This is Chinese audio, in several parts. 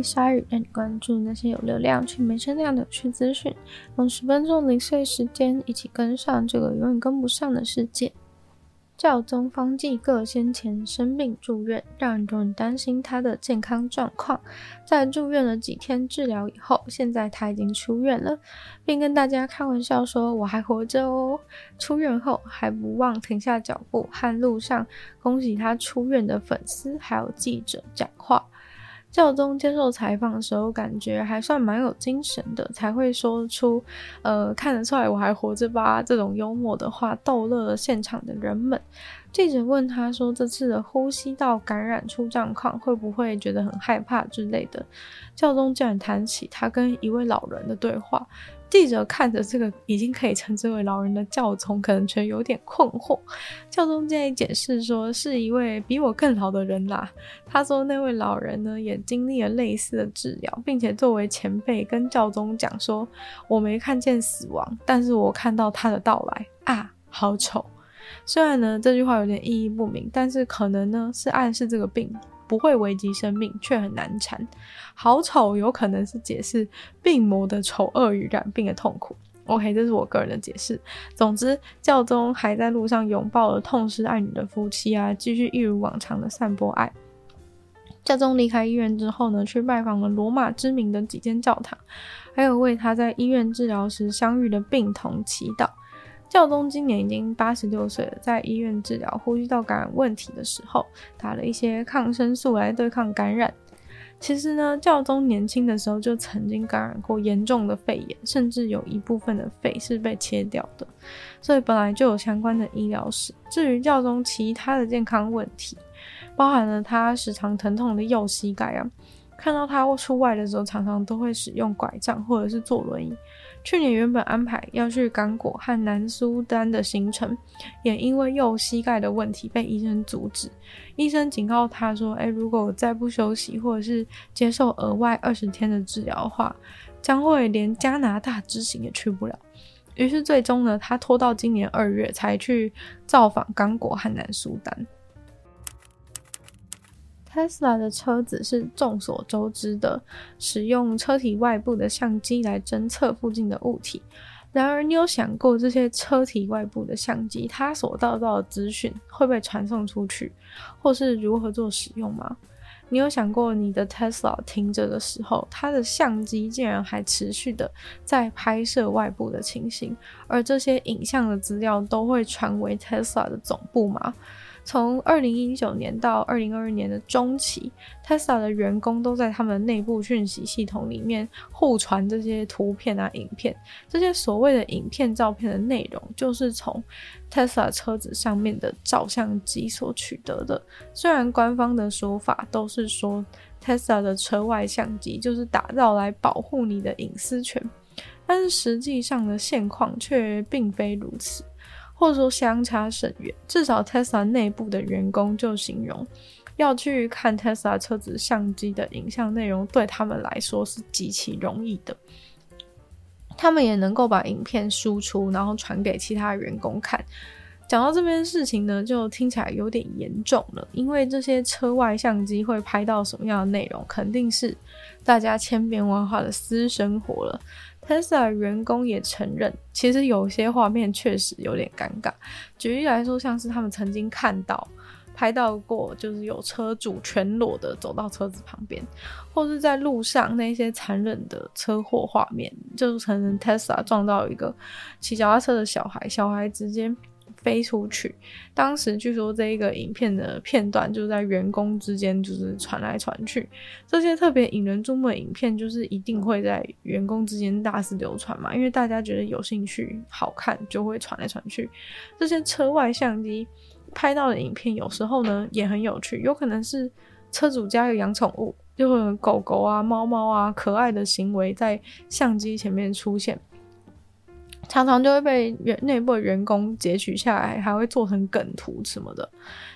欢迎光临鲨语，让你关注那些有流量却没声量的有趣资讯，用十分钟零碎时间，一起跟上这个永远跟不上的世界。教宗方济各先前生病住院，让很多人担心他的健康状况。在住院了几天治疗以后，现在他已经出院了，并跟大家开玩笑说：“我还活着哦。”出院后还不忘停下脚步，和路上恭喜他出院的粉丝还有记者讲话。教宗接受采访的时候，感觉还算蛮有精神的，才会说出“呃，看得出来我还活着吧”这种幽默的话，逗乐了现场的人们。记者问他说：“这次的呼吸道感染出状况，会不会觉得很害怕之类的？”教宗竟然谈起他跟一位老人的对话。记者看着这个已经可以称之为老人的教宗，可能觉得有点困惑。教宗建议解释说，是一位比我更老的人啦。他说那位老人呢，也经历了类似的治疗，并且作为前辈跟教宗讲说，我没看见死亡，但是我看到他的到来啊，好丑。虽然呢这句话有点意义不明，但是可能呢是暗示这个病。不会危及生命，却很难缠。好丑，有可能是解释病魔的丑恶与染病的痛苦。OK，这是我个人的解释。总之，教宗还在路上拥抱了痛失爱女的夫妻啊，继续一如往常的散播爱。教宗离开医院之后呢，去拜访了罗马知名的几间教堂，还有为他在医院治疗时相遇的病童祈祷。教宗今年已经八十六岁了，在医院治疗呼吸道感染问题的时候，打了一些抗生素来对抗感染。其实呢，教宗年轻的时候就曾经感染过严重的肺炎，甚至有一部分的肺是被切掉的，所以本来就有相关的医疗史。至于教宗其他的健康问题，包含了他时常疼痛的右膝盖啊，看到他出外的时候，常常都会使用拐杖或者是坐轮椅。去年原本安排要去刚果和南苏丹的行程，也因为右膝盖的问题被医生阻止。医生警告他说：“诶，如果再不休息，或者是接受额外二十天的治疗的话，将会连加拿大之行也去不了。”于是最终呢，他拖到今年二月才去造访刚果和南苏丹。Tesla 的车子是众所周知的，使用车体外部的相机来侦测附近的物体。然而，你有想过这些车体外部的相机，它所得到的资讯会被传送出去，或是如何做使用吗？你有想过，你的 Tesla 停着的时候，它的相机竟然还持续的在拍摄外部的情形，而这些影像的资料都会传回 Tesla 的总部吗？从二零一九年到二零二二年的中期，Tesla 的员工都在他们内部讯息系统里面互传这些图片啊、影片。这些所谓的影片、照片的内容，就是从 Tesla 车子上面的照相机所取得的。虽然官方的说法都是说 Tesla 的车外相机就是打造来保护你的隐私权，但是实际上的现况却并非如此。或者说相差甚远，至少 Tesla 内部的员工就形容，要去看 Tesla 车子相机的影像内容，对他们来说是极其容易的。他们也能够把影片输出，然后传给其他员工看。讲到这边事情呢，就听起来有点严重了，因为这些车外相机会拍到什么样的内容，肯定是大家千变万化的私生活了。Tesla 员工也承认，其实有些画面确实有点尴尬。举例来说，像是他们曾经看到、拍到过，就是有车主全裸的走到车子旁边，或是在路上那些残忍的车祸画面，就是可能 Tesla 撞到一个骑脚踏车的小孩，小孩直接飞出去。当时据说这一个影片的片段就在员工之间就是传来传去，这些特别引人注目的影片就是一定会在员工之间大肆流传嘛，因为大家觉得有兴趣、好看就会传来传去。这些车外相机拍到的影片有时候呢也很有趣，有可能是车主家有养宠物，就会有狗狗啊、猫猫啊可爱的行为在相机前面出现，常常就会被员内部的员工截取下来，还会做成梗图什么的。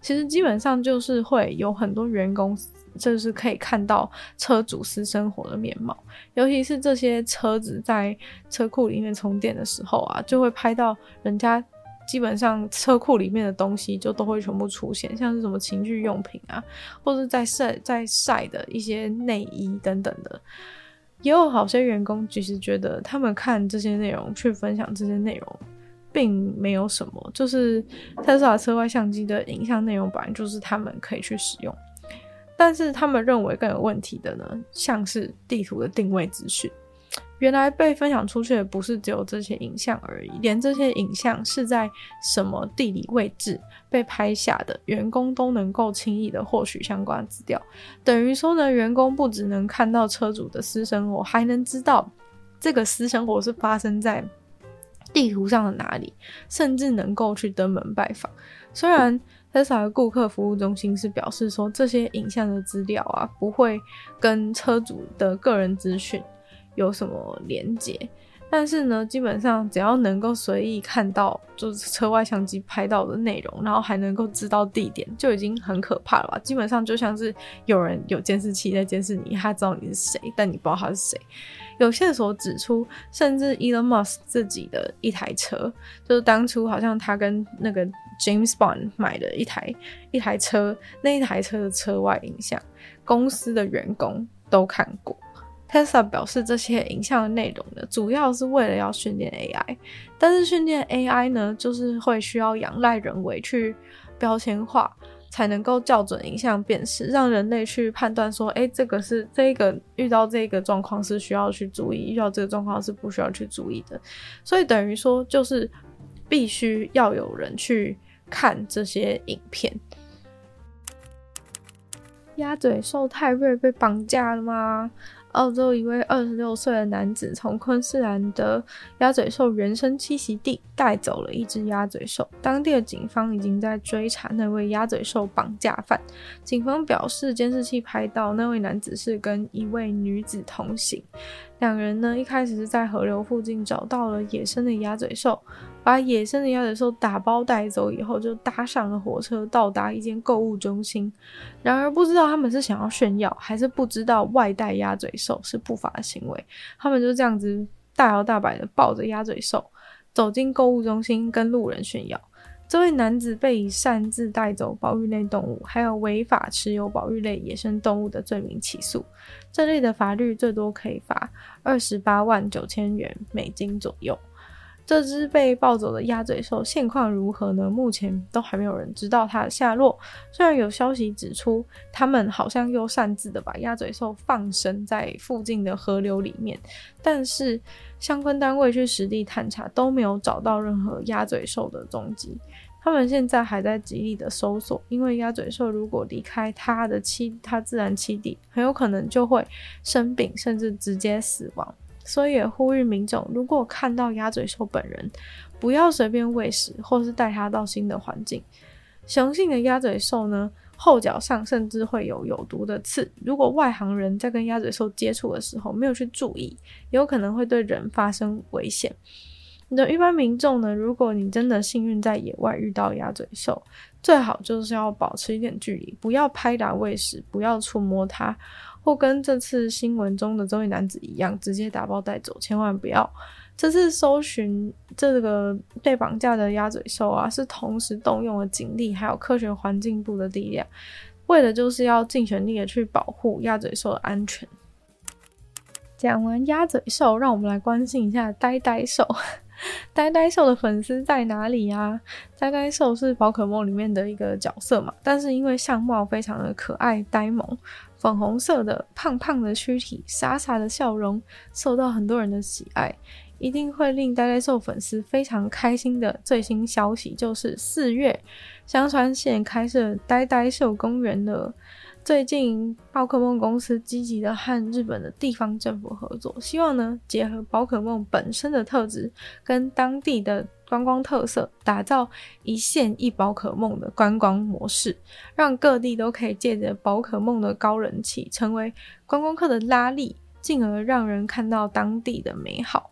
其实基本上就是会有很多员工。就是可以看到车主私生活的面貌，尤其是这些车子在车库里面充电的时候啊，就会拍到人家基本上车库里面的东西就都会全部出现，像是什么情趣用品啊，或者在晒在晒的一些内衣等等的。也有好些员工其实觉得他们看这些内容去分享这些内容，并没有什么，就是特斯拉车外相机的影像内容本来就是他们可以去使用。但是他们认为更有问题的呢，像是地图的定位资讯，原来被分享出去的不是只有这些影像而已，连这些影像是在什么地理位置被拍下的，员工都能够轻易的获取相关资料。等于说呢，员工不只能看到车主的私生活，还能知道这个私生活是发生在地图上的哪里，甚至能够去登门拜访。虽然 Tesla 的顾客服务中心是表示说，这些影像的资料啊，不会跟车主的个人资讯有什么连接，但是呢，基本上只要能够随意看到就是车外相机拍到的内容，然后还能够知道地点，就已经很可怕了吧？基本上就像是有人有监视器在监视你，他知道你是谁，但你不知道他是谁。有线索指出，甚至 Elon Musk 自己的一台车，就是当初好像他跟那个 James Bond 买的一台一台车，那一台车的车外影像，公司的员工都看过。Tesla 表示，这些影像的内容呢，主要是为了要训练 AI，但是训练 AI 呢，就是会需要仰赖人为去标签化。才能够校准影像辨识，让人类去判断说，哎，这个是这个遇到这个状况是需要去注意，遇到这个状况是不需要去注意的。所以等于说，就是必须要有人去看这些影片。鸭嘴兽泰瑞被绑架了吗？澳洲一位二十六岁的男子从昆士兰的鸭嘴兽原生栖息地带走了一只鸭嘴兽，当地的警方已经在追查那位鸭嘴兽绑架犯。警方表示，监视器拍到那位男子是跟一位女子同行，两人呢一开始是在河流附近找到了野生的鸭嘴兽。把野生的鸭嘴兽打包带走以后，就搭上了火车，到达一间购物中心。然而，不知道他们是想要炫耀，还是不知道外带鸭嘴兽是不法的行为，他们就这样子大摇大摆的抱着鸭嘴兽走进购物中心，跟路人炫耀。这位男子被以擅自带走保育类动物，还有违法持有保育类野生动物的罪名起诉。这类的法律最多可以罚二十八万九千元美金左右。这只被抱走的鸭嘴兽现况如何呢？目前都还没有人知道它的下落。虽然有消息指出，他们好像又擅自的把鸭嘴兽放生在附近的河流里面，但是相关单位去实地探查都没有找到任何鸭嘴兽的踪迹。他们现在还在极力的搜索，因为鸭嘴兽如果离开它的栖它自然栖地，很有可能就会生病，甚至直接死亡。所以也呼吁民众，如果看到鸭嘴兽本人，不要随便喂食，或是带它到新的环境。雄性的鸭嘴兽呢，后脚上甚至会有有毒的刺。如果外行人在跟鸭嘴兽接触的时候没有去注意，有可能会对人发生危险。那一般民众呢，如果你真的幸运在野外遇到鸭嘴兽，最好就是要保持一点距离，不要拍打喂食，不要触摸它。或跟这次新闻中的这位男子一样，直接打包带走，千万不要。这次搜寻这个被绑架的鸭嘴兽啊，是同时动用了警力还有科学环境部的力量，为的就是要尽全力的去保护鸭嘴兽的安全。讲完鸭嘴兽，让我们来关心一下呆呆兽。呆呆兽的粉丝在哪里啊？呆呆兽是宝可梦里面的一个角色嘛，但是因为相貌非常的可爱呆萌。粉红色的胖胖的躯体，傻傻的笑容，受到很多人的喜爱，一定会令呆呆兽粉丝非常开心的最新消息就是四月，香川县开设呆呆兽公园了。最近宝可梦公司积极的和日本的地方政府合作，希望呢结合宝可梦本身的特质跟当地的观光特色，打造一线一宝可梦的观光模式，让各地都可以借着宝可梦的高人气，成为观光客的拉力，进而让人看到当地的美好。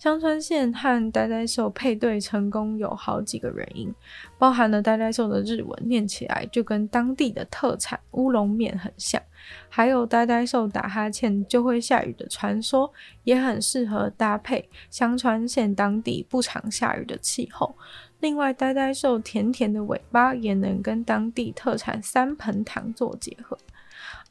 香川县和呆呆兽配对成功有好几个原因，包含了呆呆兽的日文念起来就跟当地的特产乌龙面很像，还有呆呆兽打哈欠就会下雨的传说，也很适合搭配香川县当地不常下雨的气候。另外，呆呆兽甜甜的尾巴也能跟当地特产三盆糖做结合。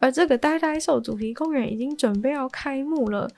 而这个呆呆兽主题公园已经准备要开幕了。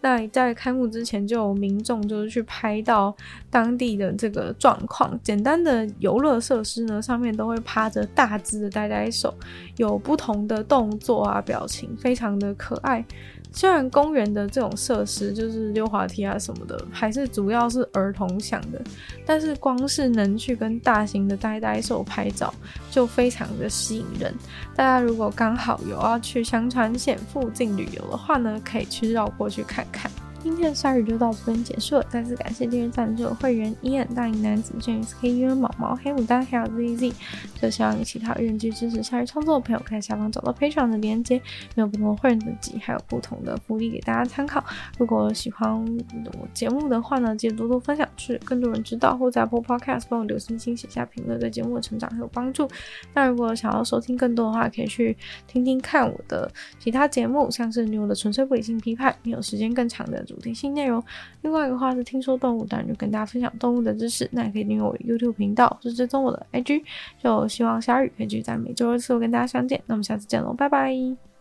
那在开幕之前，就有民众就是去拍到当地的这个状况。简单的游乐设施呢，上面都会趴着大只的呆呆兽，有不同的动作啊、表情，非常的可爱。虽然公园的这种设施就是溜滑梯啊什么的，还是主要是儿童想的，但是光是能去跟大型的呆呆兽拍照，就非常的吸引人。大家如果刚好有要去香川县附近旅游的话呢，可以去绕过去看看。今天的鲨语就到这边结束了，再次感谢订阅赞助会员伊恩、大龄男子、James、K U、毛毛、黑牡丹还有 Z Z。就希望你其他愿意支持鲨鱼创作的朋友，可以在下方找到 Patreon 的链接，没有不同的会员等级，还有不同的福利给大家参考。如果喜欢我节目的话呢，记得多多分享，去更多人知道，或在 Apple Podcast 帮我留星星、写下评论，对节目的成长很有帮助。那如果想要收听更多的话，可以去听听看我的其他节目，像是女友的纯粹不理性批判，你有时间更长的主题性内容。另外一个话是听说动物，当然就跟大家分享动物的知识。那也可以订阅我的 YouTube 频道，或是追踪我的 IG。就希望小雨可以继续在每周二四跟大家相见。那我们下次见喽，拜拜。